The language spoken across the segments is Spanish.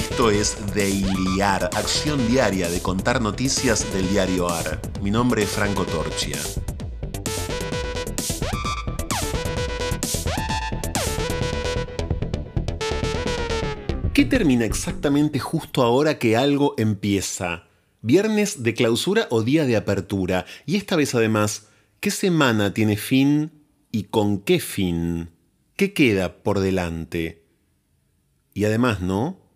Esto es Daily AR, acción diaria de contar noticias del diario AR. Mi nombre es Franco Torchia. ¿Qué termina exactamente justo ahora que algo empieza? ¿Viernes de clausura o día de apertura? Y esta vez además, ¿qué semana tiene fin y con qué fin? ¿Qué queda por delante? Y además, ¿no?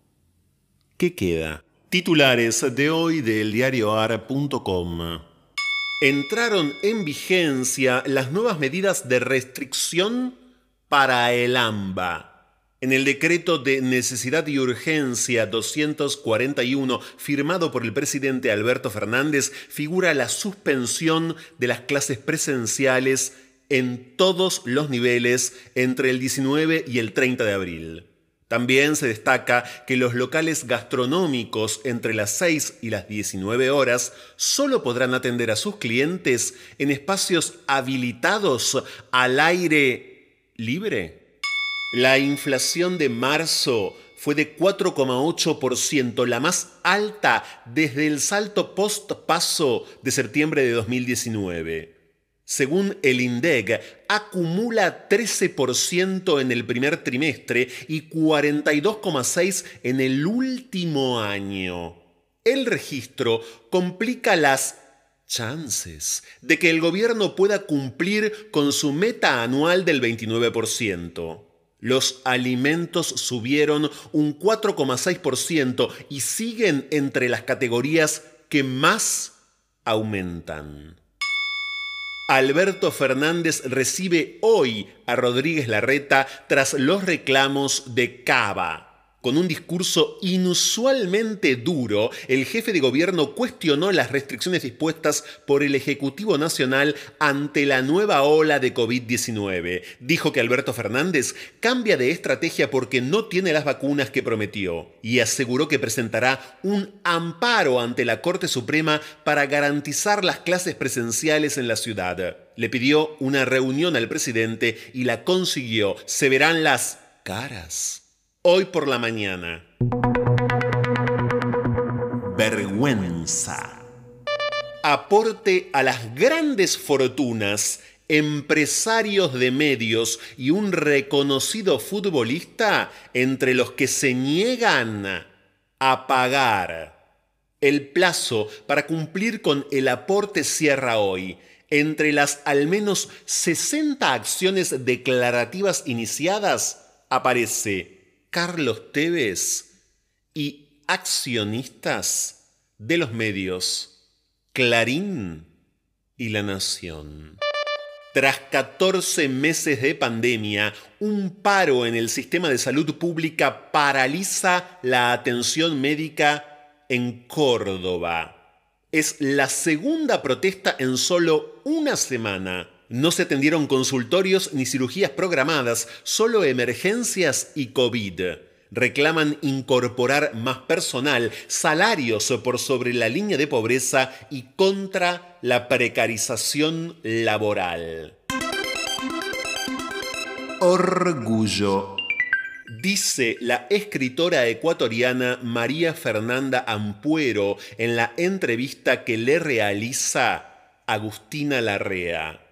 ¿Qué queda? Titulares de hoy del diarioar.com. Entraron en vigencia las nuevas medidas de restricción para el AMBA. En el decreto de necesidad y urgencia 241, firmado por el presidente Alberto Fernández, figura la suspensión de las clases presenciales en todos los niveles entre el 19 y el 30 de abril. También se destaca que los locales gastronómicos entre las 6 y las 19 horas solo podrán atender a sus clientes en espacios habilitados al aire libre. La inflación de marzo fue de 4,8%, la más alta desde el salto post-paso de septiembre de 2019 según el INDEC, acumula 13% en el primer trimestre y 42,6% en el último año. El registro complica las chances de que el gobierno pueda cumplir con su meta anual del 29%. Los alimentos subieron un 4,6% y siguen entre las categorías que más aumentan. Alberto Fernández recibe hoy a Rodríguez Larreta tras los reclamos de Cava. Con un discurso inusualmente duro, el jefe de gobierno cuestionó las restricciones dispuestas por el Ejecutivo Nacional ante la nueva ola de COVID-19. Dijo que Alberto Fernández cambia de estrategia porque no tiene las vacunas que prometió y aseguró que presentará un amparo ante la Corte Suprema para garantizar las clases presenciales en la ciudad. Le pidió una reunión al presidente y la consiguió. Se verán las caras hoy por la mañana. Vergüenza. Aporte a las grandes fortunas, empresarios de medios y un reconocido futbolista entre los que se niegan a pagar. El plazo para cumplir con el aporte cierra hoy. Entre las al menos 60 acciones declarativas iniciadas aparece Carlos Tevez y accionistas de los medios Clarín y La Nación. Tras 14 meses de pandemia, un paro en el sistema de salud pública paraliza la atención médica en Córdoba. Es la segunda protesta en solo una semana no se atendieron consultorios ni cirugías programadas, solo emergencias y COVID. Reclaman incorporar más personal, salarios por sobre la línea de pobreza y contra la precarización laboral. Orgullo. Dice la escritora ecuatoriana María Fernanda Ampuero en la entrevista que le realiza Agustina Larrea.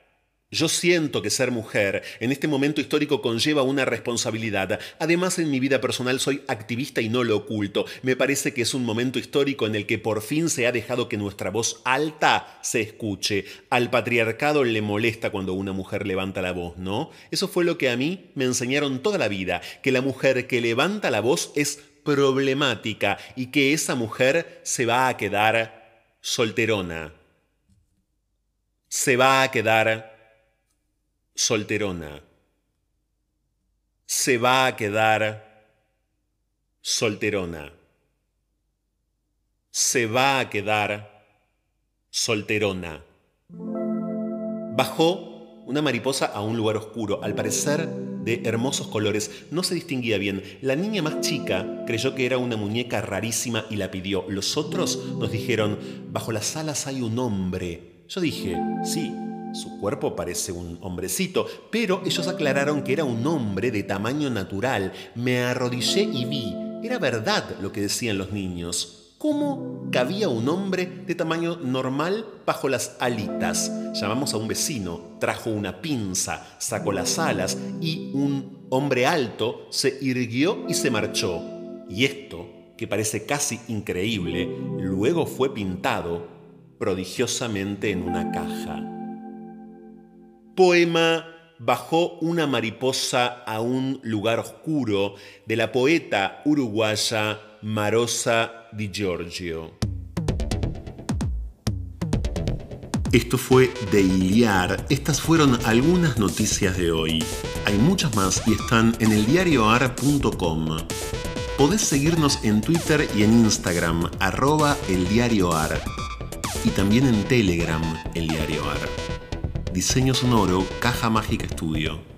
Yo siento que ser mujer en este momento histórico conlleva una responsabilidad. Además, en mi vida personal soy activista y no lo oculto. Me parece que es un momento histórico en el que por fin se ha dejado que nuestra voz alta se escuche. Al patriarcado le molesta cuando una mujer levanta la voz, ¿no? Eso fue lo que a mí me enseñaron toda la vida, que la mujer que levanta la voz es problemática y que esa mujer se va a quedar solterona. Se va a quedar solterona. Se va a quedar solterona. Se va a quedar solterona. Bajó una mariposa a un lugar oscuro, al parecer de hermosos colores. No se distinguía bien. La niña más chica creyó que era una muñeca rarísima y la pidió. Los otros nos dijeron, bajo las alas hay un hombre. Yo dije, sí, su cuerpo parece un hombrecito, pero ellos aclararon que era un hombre de tamaño natural. Me arrodillé y vi Era verdad lo que decían los niños. ¿Cómo cabía un hombre de tamaño normal bajo las alitas? Llamamos a un vecino, trajo una pinza, sacó las alas y un hombre alto se irguió y se marchó. Y esto, que parece casi increíble, luego fue pintado prodigiosamente en una caja. Poema Bajó una mariposa a un lugar oscuro de la poeta uruguaya Marosa Di Giorgio. Esto fue de Iliar. Estas fueron algunas noticias de hoy. Hay muchas más y están en eldiarioar.com. Podés seguirnos en Twitter y en Instagram, arroba eldiarioar. Y también en Telegram, el Diario Ar. Diseño sonoro, Caja Mágica Estudio.